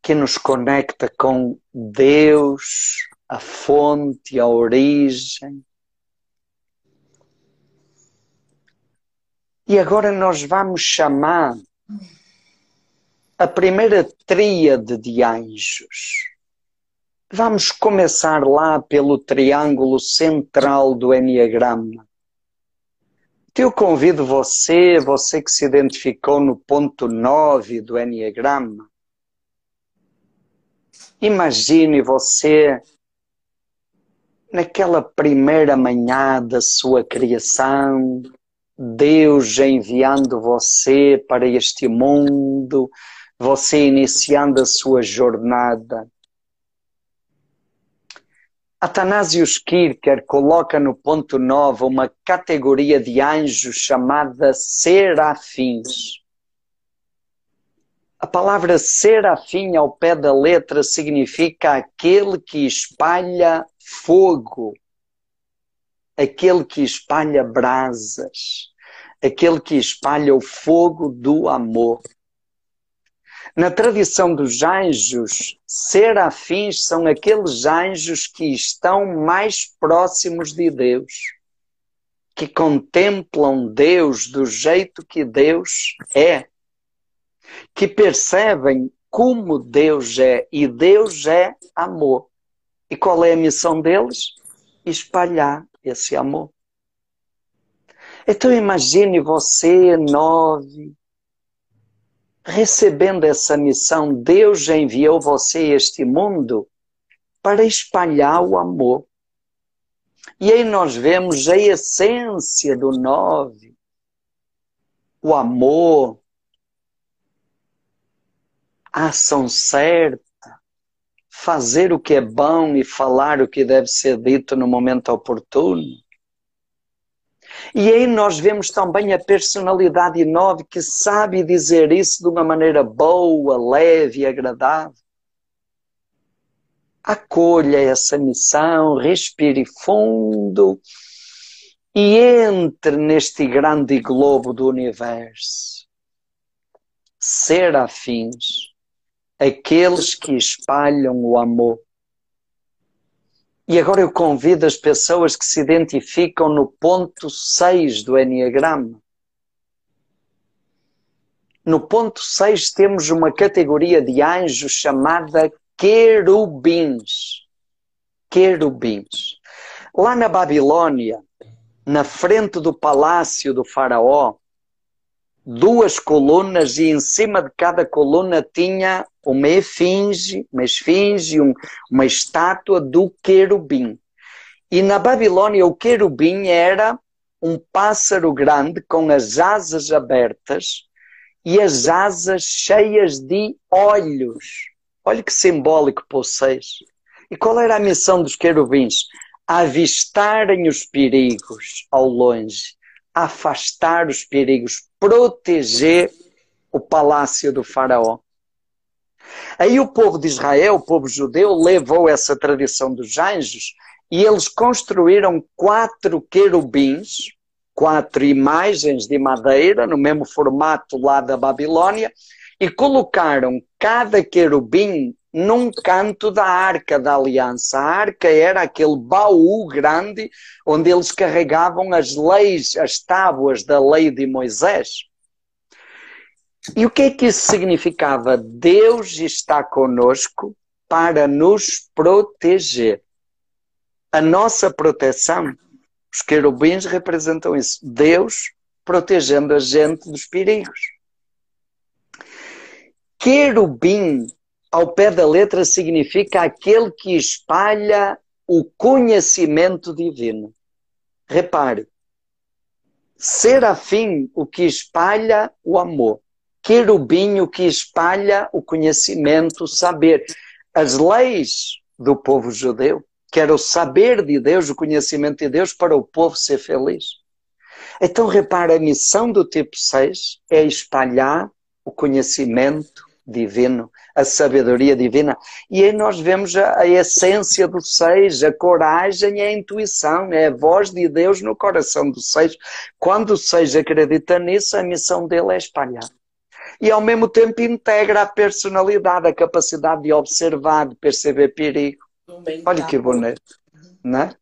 Que nos conecta com Deus, a fonte, a origem. E agora nós vamos chamar a primeira tríade de anjos. Vamos começar lá pelo triângulo central do Enneagrama. Eu convido você, você que se identificou no ponto 9 do Enneagrama, imagine você naquela primeira manhã da sua criação, Deus enviando você para este mundo, você iniciando a sua jornada. Atanasius Kircher coloca no ponto 9 uma categoria de anjos chamada serafins. A palavra serafim ao pé da letra significa aquele que espalha fogo, aquele que espalha brasas, aquele que espalha o fogo do amor. Na tradição dos anjos, serafins são aqueles anjos que estão mais próximos de Deus, que contemplam Deus do jeito que Deus é, que percebem como Deus é, e Deus é amor. E qual é a missão deles? Espalhar esse amor. Então imagine você, nove, recebendo essa missão, Deus já enviou você a este mundo para espalhar o amor. E aí nós vemos a essência do nove, o amor, a ação certa, fazer o que é bom e falar o que deve ser dito no momento oportuno. E aí nós vemos também a personalidade nove que sabe dizer isso de uma maneira boa, leve e agradável. Acolha essa missão, respire fundo e entre neste grande globo do universo. Serafins, aqueles que espalham o amor e agora eu convido as pessoas que se identificam no ponto 6 do Enneagrama. No ponto 6 temos uma categoria de anjos chamada querubins. Querubins. Lá na Babilônia, na frente do palácio do faraó, duas colunas e em cima de cada coluna tinha uma esfinge, uma esfinge, um, uma estátua do querubim. E na Babilônia o querubim era um pássaro grande com as asas abertas e as asas cheias de olhos. Olha que simbólico para vocês. E qual era a missão dos querubins? Avistarem os perigos ao longe afastar os perigos, proteger o palácio do faraó. Aí o povo de Israel, o povo judeu, levou essa tradição dos anjos e eles construíram quatro querubins, quatro imagens de madeira, no mesmo formato lá da Babilônia, e colocaram cada querubim num canto da arca da aliança. A arca era aquele baú grande onde eles carregavam as leis, as tábuas da lei de Moisés. E o que é que isso significava? Deus está conosco para nos proteger. A nossa proteção, os querubins representam isso. Deus protegendo a gente dos perigos. Querubim ao pé da letra significa aquele que espalha o conhecimento divino. Repare, serafim, o que espalha o amor. Querubim, o que espalha o conhecimento, o saber. As leis do povo judeu, que era o saber de Deus, o conhecimento de Deus para o povo ser feliz. Então, repare, a missão do tipo 6 é espalhar o conhecimento divino, a sabedoria divina. E aí nós vemos a, a essência do seis, a coragem e a intuição, é a voz de Deus no coração do seis. Quando o seis acredita nisso, a missão dele é espalhar. E ao mesmo tempo integra a personalidade, a capacidade de observar, de perceber perigo. Olha que bonito, não é?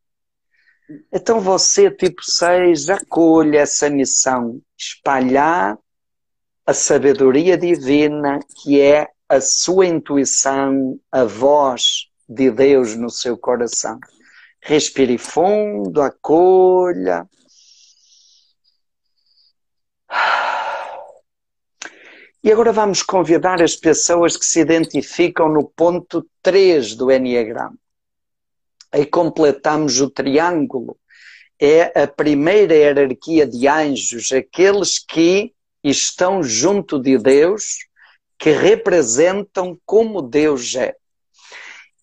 Então você, tipo 6, acolhe essa missão, espalhar a sabedoria divina que é a sua intuição, a voz de Deus no seu coração. Respire fundo, acolha. E agora vamos convidar as pessoas que se identificam no ponto 3 do Enneagrama. Aí completamos o triângulo. É a primeira hierarquia de anjos, aqueles que estão junto de Deus, que representam como Deus é.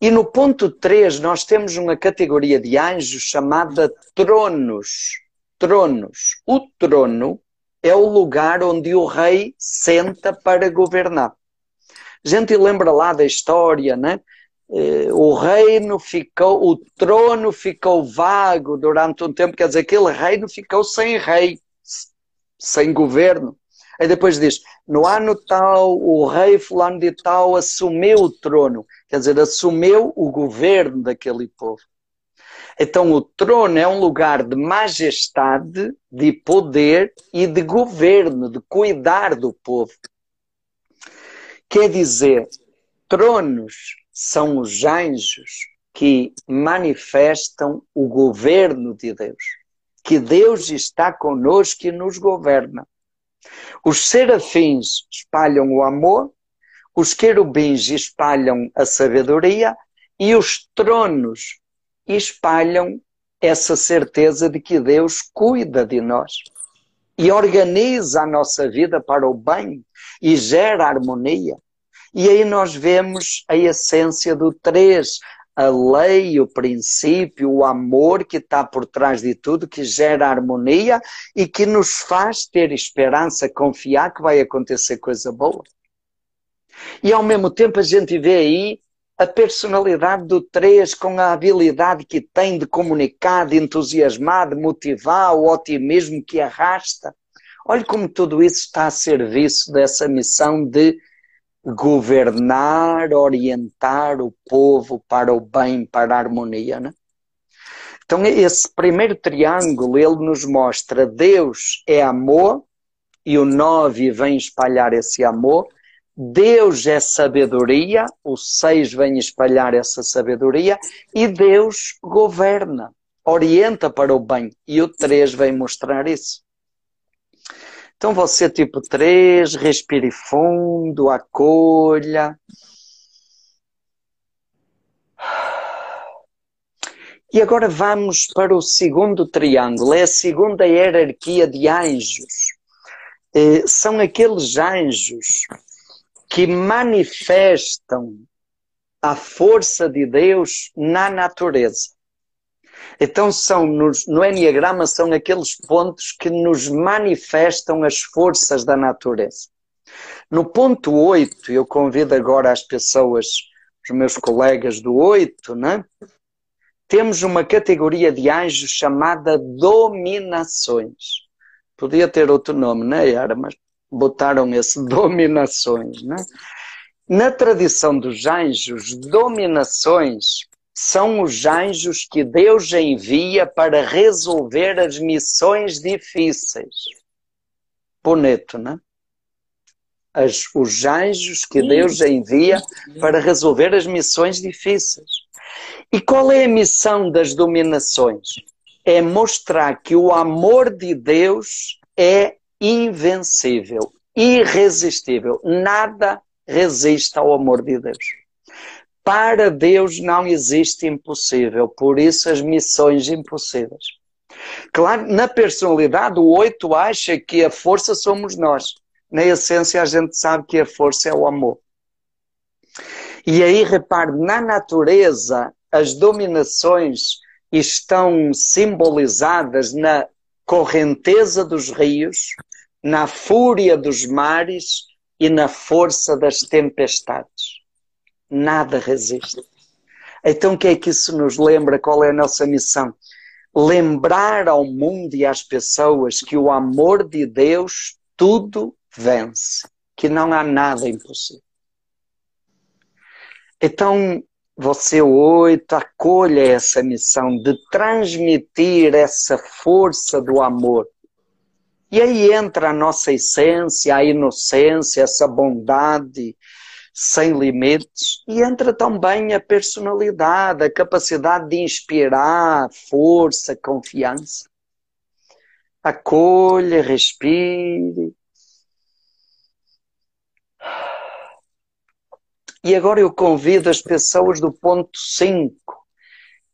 E no ponto 3 nós temos uma categoria de anjos chamada tronos. Tronos. O trono é o lugar onde o rei senta para governar. A gente lembra lá da história, né? Eh, o reino ficou, o trono ficou vago durante um tempo, quer dizer, aquele reino ficou sem rei, sem governo. Aí depois diz: no ano tal, o rei fulano de tal assumiu o trono, quer dizer, assumiu o governo daquele povo. Então o trono é um lugar de majestade, de poder e de governo, de cuidar do povo. Quer dizer, tronos são os anjos que manifestam o governo de Deus. Que Deus está conosco e nos governa. Os serafins espalham o amor, os querubins espalham a sabedoria e os tronos espalham essa certeza de que Deus cuida de nós e organiza a nossa vida para o bem e gera harmonia. E aí nós vemos a essência do três, a lei, o princípio, o amor que está por trás de tudo, que gera harmonia e que nos faz ter esperança, confiar que vai acontecer coisa boa. E ao mesmo tempo a gente vê aí a personalidade do 3 com a habilidade que tem de comunicar, de entusiasmar, de motivar, o otimismo que arrasta. Olha como tudo isso está a serviço dessa missão de governar, orientar o povo para o bem, para a harmonia. Né? Então, esse primeiro triângulo, ele nos mostra Deus é amor, e o nove vem espalhar esse amor. Deus é sabedoria, o seis vem espalhar essa sabedoria, e Deus governa, orienta para o bem, e o três vem mostrar isso. Então você, tipo 3, respire fundo, acolha. E agora vamos para o segundo triângulo, é a segunda hierarquia de anjos. Eh, são aqueles anjos que manifestam a força de Deus na natureza. Então são nos, no Enneagrama são aqueles pontos que nos manifestam as forças da natureza. No ponto 8, eu convido agora as pessoas, os meus colegas do 8, né? temos uma categoria de anjos chamada dominações. Podia ter outro nome, não era? Mas botaram esse dominações. Né? Na tradição dos anjos, dominações são os anjos que Deus envia para resolver as missões difíceis. Bonito, né? As, os anjos que Deus envia para resolver as missões difíceis. E qual é a missão das dominações? É mostrar que o amor de Deus é invencível, irresistível. Nada resiste ao amor de Deus. Para Deus não existe impossível, por isso as missões impossíveis. Claro, na personalidade, o oito acha que a força somos nós. Na essência, a gente sabe que a força é o amor. E aí, repare, na natureza, as dominações estão simbolizadas na correnteza dos rios, na fúria dos mares e na força das tempestades nada resiste. Então, o que é que isso nos lembra? Qual é a nossa missão? Lembrar ao mundo e às pessoas que o amor de Deus tudo vence. que não há nada impossível. Então, você hoje acolha essa missão de transmitir essa força do amor. E aí entra a nossa essência, a inocência, essa bondade sem limites, e entra também a personalidade, a capacidade de inspirar força, confiança. Acolha, respire. E agora eu convido as pessoas do ponto 5.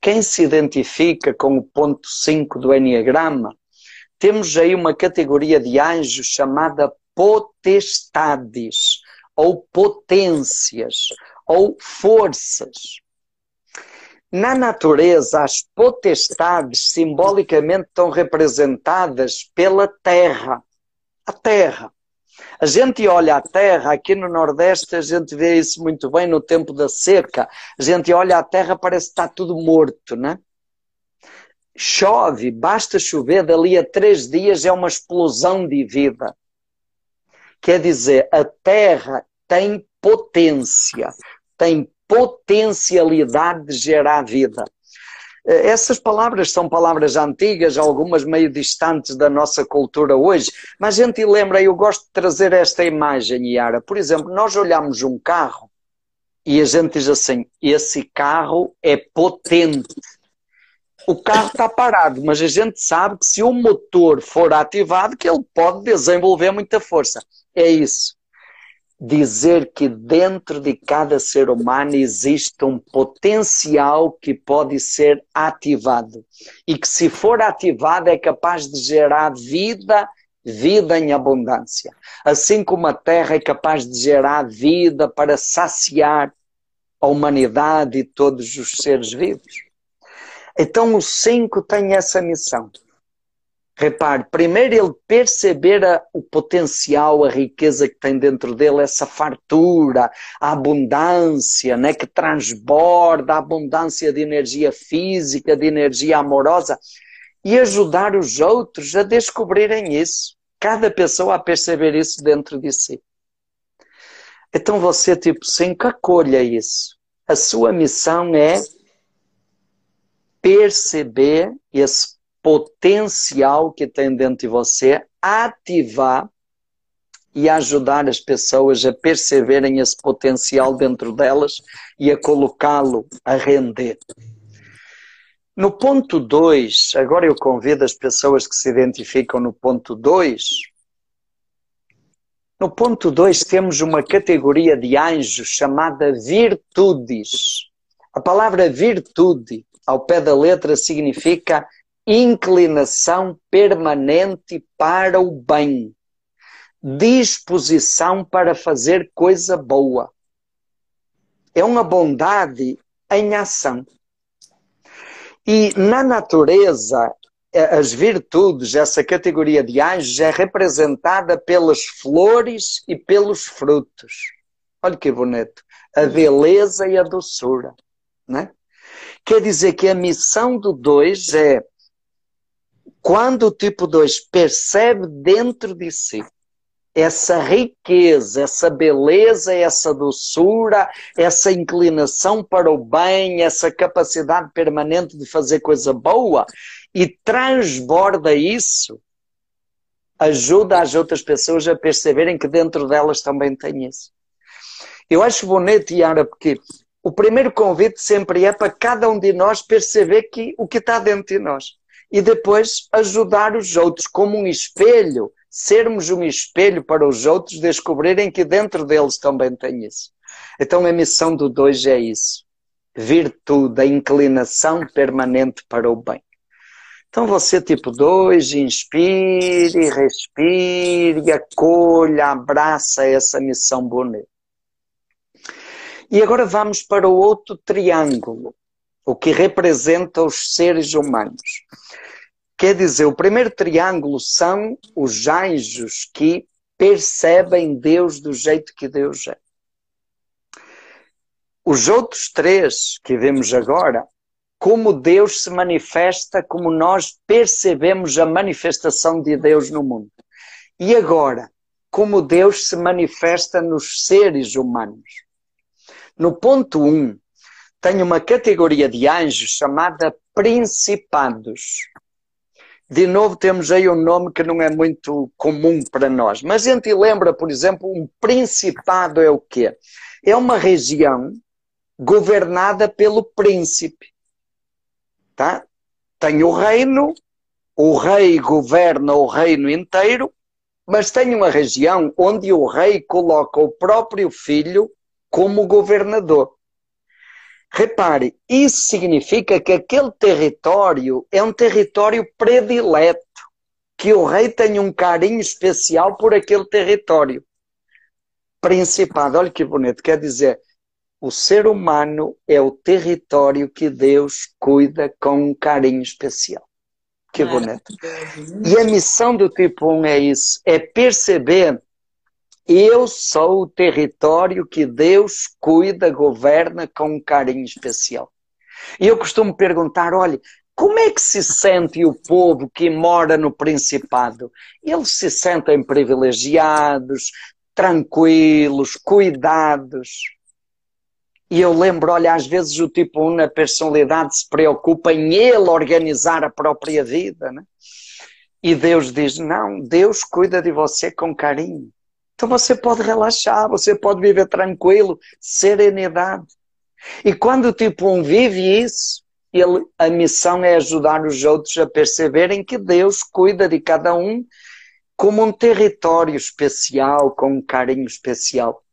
Quem se identifica com o ponto 5 do Enneagrama, temos aí uma categoria de anjos chamada potestades, ou potências, ou forças. Na natureza, as potestades simbolicamente estão representadas pela terra. A terra. A gente olha a terra, aqui no Nordeste a gente vê isso muito bem no tempo da seca. A gente olha a terra, parece que está tudo morto, né? Chove, basta chover, dali a três dias é uma explosão de vida. Quer dizer, a terra tem potência, tem potencialidade de gerar vida. Eh, essas palavras são palavras antigas, algumas meio distantes da nossa cultura hoje, mas a gente lembra, eu gosto de trazer esta imagem, Yara. Por exemplo, nós olhamos um carro e a gente diz assim: esse carro é potente. O carro está parado, mas a gente sabe que se o motor for ativado, que ele pode desenvolver muita força. É isso dizer que dentro de cada ser humano existe um potencial que pode ser ativado e que se for ativado é capaz de gerar vida, vida em abundância. Assim como a terra é capaz de gerar vida para saciar a humanidade e todos os seres vivos. Então o 5 tem essa missão Repare, primeiro ele perceber a, o potencial, a riqueza que tem dentro dele, essa fartura, a abundância, né, que transborda, a abundância de energia física, de energia amorosa, e ajudar os outros a descobrirem isso. Cada pessoa a perceber isso dentro de si. Então você, tipo 5, acolha isso. A sua missão é perceber esse potencial que tem dentro de você, ativar e ajudar as pessoas a perceberem esse potencial dentro delas e a colocá-lo a render. No ponto 2, agora eu convido as pessoas que se identificam no ponto 2. No ponto 2 temos uma categoria de anjos chamada virtudes. A palavra virtude, ao pé da letra, significa inclinação permanente para o bem, disposição para fazer coisa boa. É uma bondade em ação. E na natureza, eh, as virtudes, essa categoria de anjos, é representada pelas flores e pelos frutos. Olha que bonito. A beleza e a doçura. Né? Quer dizer que a missão do dois é quando o tipo 2 percebe dentro de si essa riqueza, essa beleza, essa doçura, essa inclinação para o bem, essa capacidade permanente de fazer coisa boa e transborda isso, ajuda as outras pessoas a perceberem que dentro delas também tem isso. Eu acho bonito, Yara, porque o primeiro convite sempre é para cada um de nós perceber que o que está dentro de nós e depois ajudar os outros como um espelho, sermos um espelho para os outros descobrirem que dentro deles também tem isso. Então a missão do dois é isso. Virtude, a inclinação permanente para o bem. Então você, tipo dois, inspire, respire, acolha, abraça essa missão bonita. E agora vamos para o outro triângulo, o que representa os seres humanos. Quer dizer, o primeiro triângulo são os anjos que percebem Deus do jeito que Deus é. Os outros três que vemos agora, como Deus se manifesta, como nós percebemos a manifestação de Deus no mundo. E agora, como Deus se manifesta nos seres humanos. No ponto 1, um, tem uma categoria de anjos chamada principados. De novo, temos aí um nome que não é muito comum para nós. Mas a gente lembra, por exemplo, um principado é o quê? É uma região governada pelo príncipe. Tá? Tem o reino, o rei governa o reino inteiro, mas tem uma região onde o rei coloca o próprio filho como governador. Repare, isso significa que aquele território é um território predileto, que o rei tem um carinho especial por aquele território. Principado, olha que bonito, quer dizer, o ser humano é o território que Deus cuida com um carinho especial. Que bonito. E a missão do tipo 1 é isso, é perceber eu sou o território que Deus cuida, governa com um carinho especial. E eu costumo perguntar: olha, como é que se sente o povo que mora no Principado? Eles se sentem privilegiados, tranquilos, cuidados. E eu lembro, olha, às vezes o tipo 1 na personalidade se preocupa em ele organizar a própria vida, né? E Deus diz: não, Deus cuida de você com carinho. Então você pode relaxar, você pode viver tranquilo, serenidade. E quando o tipo 1 vive isso, ele, a missão é ajudar os outros a perceberem que Deus cuida de cada um como um território especial, com um carinho especial.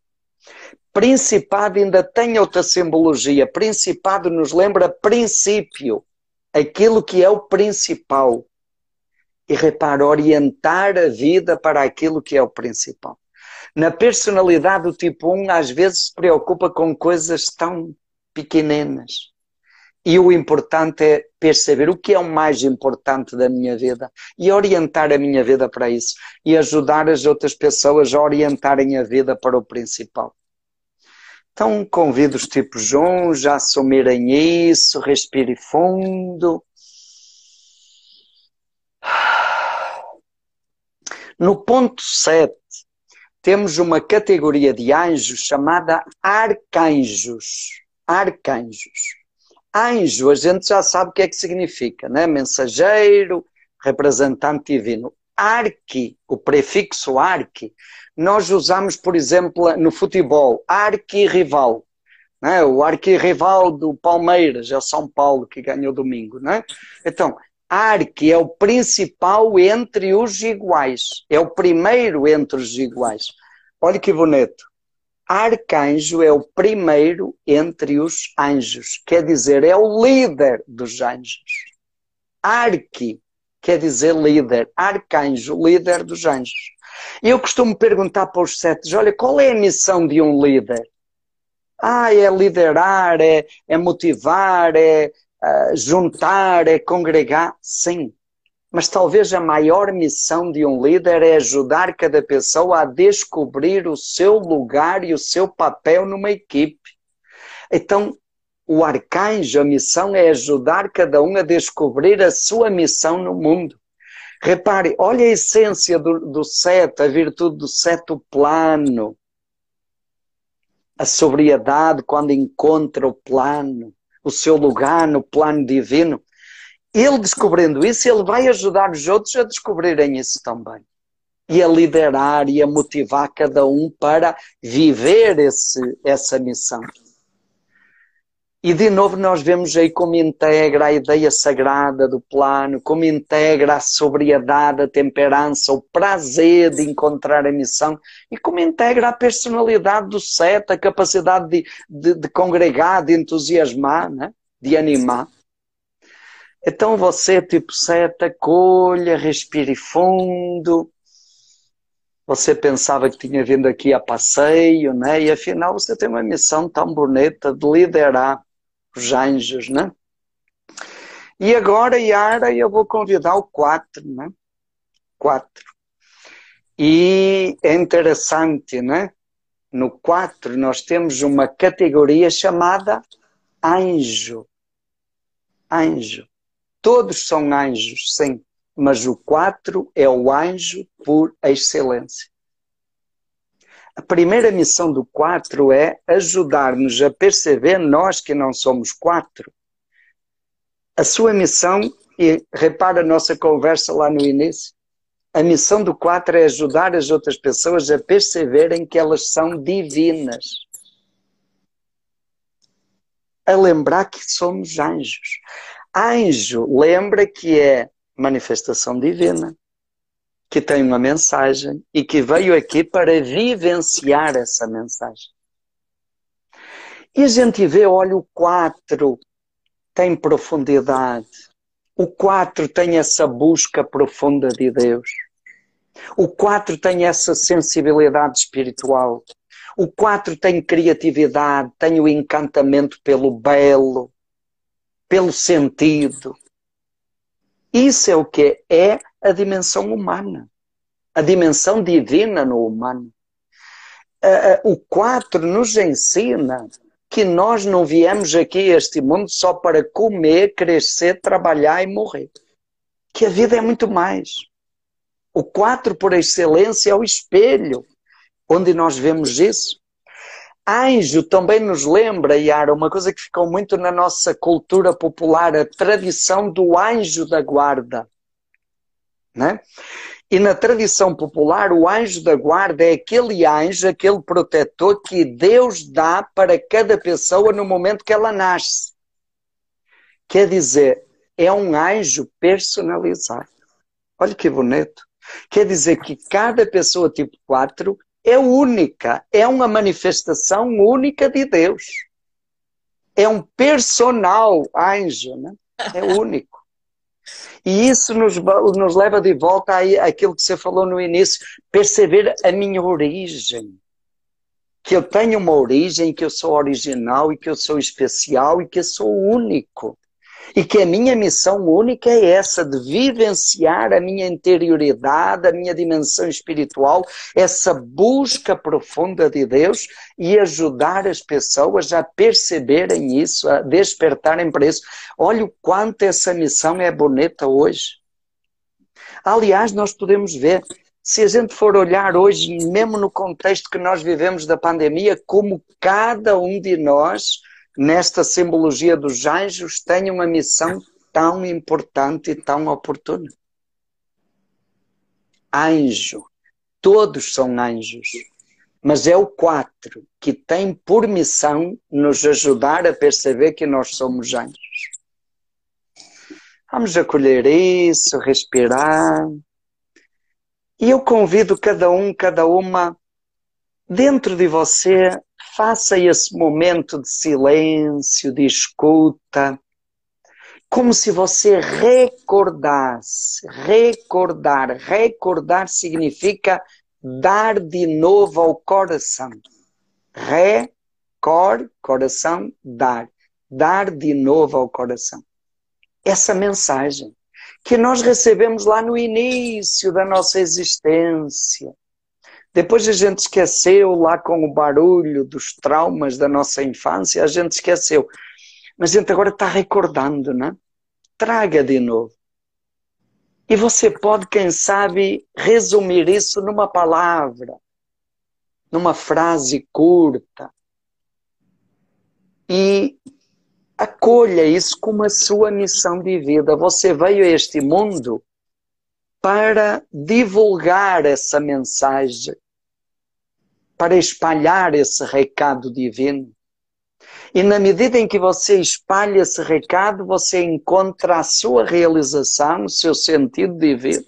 Principado ainda tem outra simbologia. Principado nos lembra princípio, aquilo que é o principal. E repara, orientar a vida para aquilo que é o principal. Na personalidade do tipo 1, às vezes se preocupa com coisas tão pequeninas. E o importante é perceber o que é o mais importante da minha vida e orientar a minha vida para isso. E ajudar as outras pessoas a orientarem a vida para o principal. Então convido os tipos 1 já a assumirem isso, respire fundo. No ponto 7, temos uma categoria de anjos chamada arcanjos. Arcanjos. Anjo, a gente já sabe o que é que significa, né? Mensageiro, representante divino. Arque, o prefixo arque, nós usamos, por exemplo, no futebol, arqui-rival. Né? O arqui-rival do Palmeiras é São Paulo que ganhou domingo. Né? Então, Arque é o principal entre os iguais. É o primeiro entre os iguais. Olha que bonito. Arcanjo é o primeiro entre os anjos. Quer dizer, é o líder dos anjos. Arque quer dizer líder. Arcanjo, líder dos anjos. E eu costumo perguntar para os setes: olha, qual é a missão de um líder? Ah, é liderar, é, é motivar, é, juntar, é congregar, sim. Mas talvez a maior missão de um líder é ajudar cada pessoa a descobrir o seu lugar e o seu papel numa equipe. Então, o arcanjo, a missão é ajudar cada um a descobrir a sua missão no mundo. Repare, olha a essência do, do seto, a virtude do seto plano. A sobriedade quando encontra o plano o seu lugar no plano divino. Ele descobrindo isso, ele vai ajudar os outros a descobrirem isso também. E a liderar e a motivar cada um para viver esse, essa missão. E de novo nós vemos aí como integra a ideia sagrada do plano, como integra a sobriedade, a temperança, o prazer de encontrar a missão e como integra a personalidade do sete, a capacidade de, de, de congregar, de entusiasmar, né? de animar. Então você, tipo sete, acolha, respire fundo. Você pensava que tinha vindo aqui a passeio, né? E afinal você tem uma missão tão bonita de liderar os anjos, né? E agora, Yara, eu vou convidar o 4, né? 4. E é interessante, né? No 4 nós temos uma categoria chamada anjo. Anjo. Todos são anjos, sim, mas o 4 é o anjo por excelência. A primeira missão do quatro é ajudar-nos a perceber, nós que não somos quatro, a sua missão, e repara a nossa conversa lá no início, a missão do quatro é ajudar as outras pessoas a perceberem que elas são divinas. A lembrar que somos anjos. Anjo lembra que é manifestação divina, que tem uma mensagem e que veio aqui para vivenciar essa mensagem. E a gente vê, olha, o 4 tem profundidade. O 4 tem essa busca profunda de Deus. O 4 tem essa sensibilidade espiritual. O 4 tem criatividade, tem o encantamento pelo belo, pelo sentido. Isso é o que é a dimensão humana, a dimensão divina no humano. O 4 nos ensina que nós não viemos aqui a este mundo só para comer, crescer, trabalhar e morrer. Que a vida é muito mais. O 4 por excelência é o espelho, onde nós vemos isso. Anjo também nos lembra, Yara, uma coisa que ficou muito na nossa cultura popular, a tradição do anjo da guarda. Né? E na tradição popular, o anjo da guarda é aquele anjo, aquele protetor que Deus dá para cada pessoa no momento que ela nasce. Quer dizer, é um anjo personalizado. Olha que bonito. Quer dizer que cada pessoa tipo 4 é única, é uma manifestação única de Deus. É um personal anjo, né? é único. E isso nos, nos leva de volta àquilo que você falou no início, perceber a minha origem. Que eu tenho uma origem, que eu sou original e que eu sou especial e que eu sou único. E que a minha missão única é essa, de vivenciar a minha interioridade, a minha dimensão espiritual, essa busca profunda de Deus e ajudar as pessoas a perceberem isso, a despertarem para isso. Olha o quanto essa missão é bonita hoje. Aliás, nós podemos ver, se a gente for olhar hoje, mesmo no contexto que nós vivemos da pandemia, como cada um de nós nesta simbologia dos anjos, tem uma missão tão importante e tão oportuna. Anjo. Todos são anjos. Mas é o quatro que tem por missão nos ajudar a perceber que nós somos anjos. Vamos acolher isso, respirar. E eu convido cada um, cada uma, dentro de você, faça esse momento de silêncio, de escuta, como se você recordasse. Recordar. Recordar significa dar de novo ao coração. Recor, coração, dar. Dar de novo ao coração. Essa mensagem que nós recebemos lá no início da nossa existência depois a gente esqueceu lá com o barulho dos traumas da nossa infância, a gente esqueceu. Mas a gente agora está recordando, né? Traga de novo. E você pode, quem sabe, resumir isso numa palavra, numa frase curta. E acolha isso como a sua missão de vida. Você veio a este mundo para divulgar essa mensagem para espalhar esse recado divino. E na medida em que você espalha esse recado, você encontra a sua realização, o seu sentido de vida.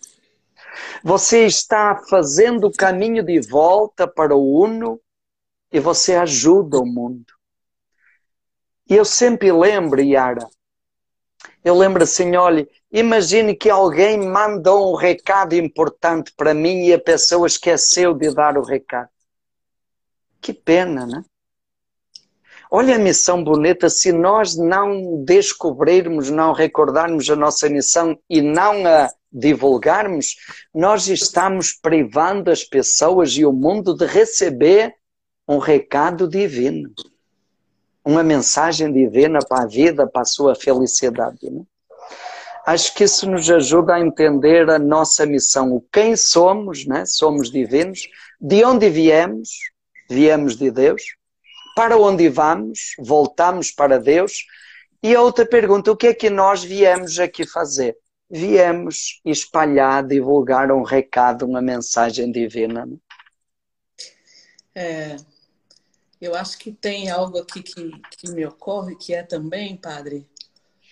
Você está fazendo o caminho de volta para o Uno e você ajuda o mundo. E eu sempre lembro, Yara, eu lembro assim, olha, imagine que alguém mandou um recado importante para mim e a pessoa esqueceu de dar o recado. Que pena, né? Olha a missão bonita, se nós não descobrirmos, não recordarmos a nossa missão e não a divulgarmos, nós estamos privando as pessoas e o mundo de receber um recado divino. Uma mensagem divina para a vida, para a sua felicidade. Né? Acho que isso nos ajuda a entender a nossa missão, o quem somos, né? somos divinos, de onde viemos, Viemos de Deus. Para onde vamos? Voltamos para Deus. E a outra pergunta: o que é que nós viemos aqui fazer? Viemos espalhar, divulgar um recado, uma mensagem divina. É, eu acho que tem algo aqui que, que me ocorre, que é também, Padre,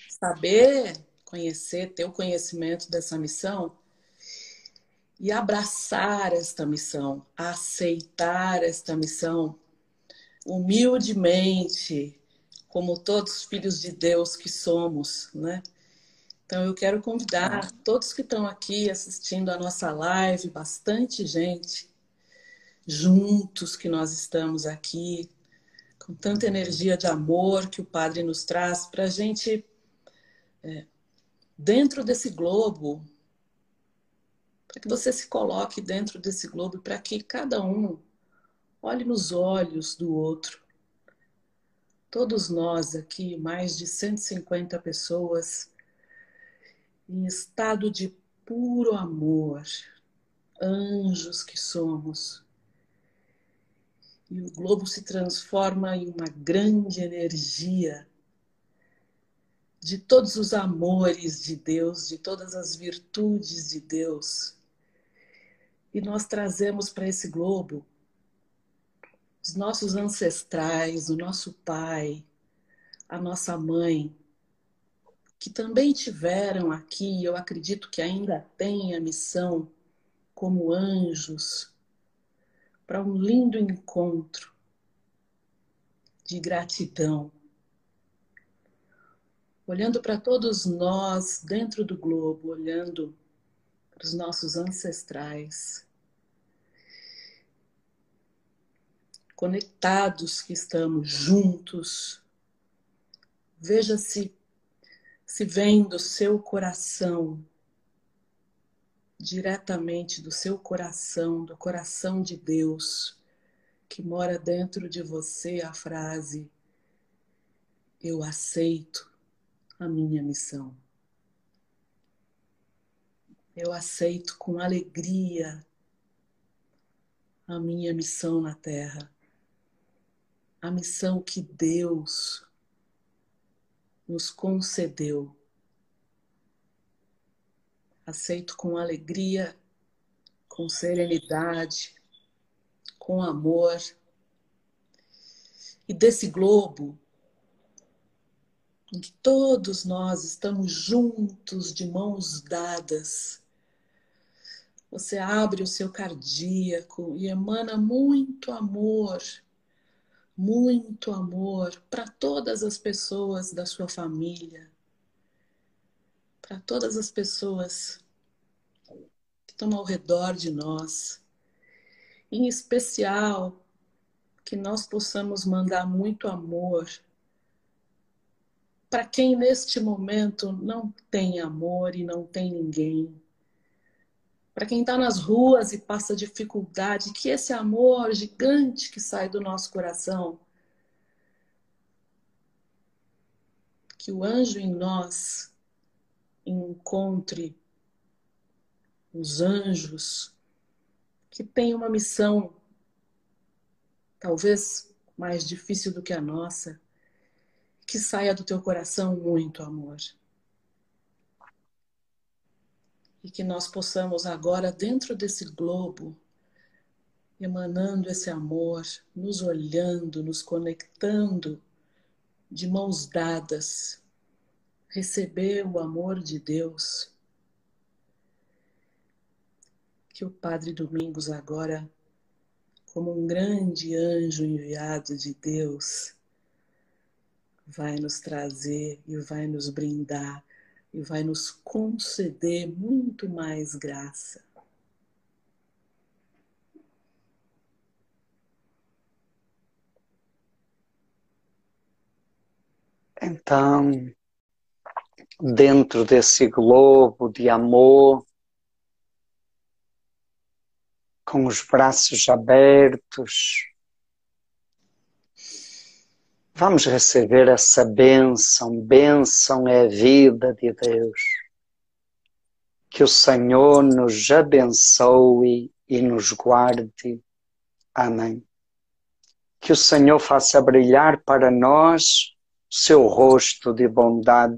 saber conhecer, ter o conhecimento dessa missão e abraçar esta missão, aceitar esta missão humildemente, como todos filhos de Deus que somos, né? Então eu quero convidar todos que estão aqui assistindo a nossa live, bastante gente, juntos que nós estamos aqui, com tanta energia de amor que o Padre nos traz, para a gente, é, dentro desse globo, para que você se coloque dentro desse globo, para que cada um olhe nos olhos do outro. Todos nós aqui, mais de 150 pessoas, em estado de puro amor, anjos que somos, e o globo se transforma em uma grande energia de todos os amores de Deus, de todas as virtudes de Deus. E nós trazemos para esse globo os nossos ancestrais, o nosso pai, a nossa mãe, que também tiveram aqui, eu acredito que ainda têm a missão como anjos para um lindo encontro de gratidão. Olhando para todos nós dentro do globo, olhando para os nossos ancestrais, conectados que estamos juntos. Veja se se vem do seu coração diretamente do seu coração, do coração de Deus, que mora dentro de você a frase: Eu aceito a minha missão. Eu aceito com alegria a minha missão na Terra, a missão que Deus nos concedeu aceito com alegria, com serenidade, com amor. E desse globo, em que todos nós estamos juntos, de mãos dadas, você abre o seu cardíaco e emana muito amor, muito amor para todas as pessoas da sua família, para todas as pessoas que estão ao redor de nós, em especial que nós possamos mandar muito amor para quem neste momento não tem amor e não tem ninguém. Para quem está nas ruas e passa dificuldade, que esse amor gigante que sai do nosso coração, que o anjo em nós encontre os anjos que têm uma missão talvez mais difícil do que a nossa, que saia do teu coração muito amor. E que nós possamos agora, dentro desse globo, emanando esse amor, nos olhando, nos conectando de mãos dadas receber o amor de Deus. Que o Padre Domingos agora, como um grande anjo enviado de Deus, vai nos trazer e vai nos brindar e vai nos conceder muito mais graça. Então, dentro desse globo de amor, com os braços abertos. Vamos receber essa bênção. Bênção é vida de Deus. Que o Senhor nos abençoe e nos guarde. Amém. que o Senhor faça brilhar para nós seu rosto de bondade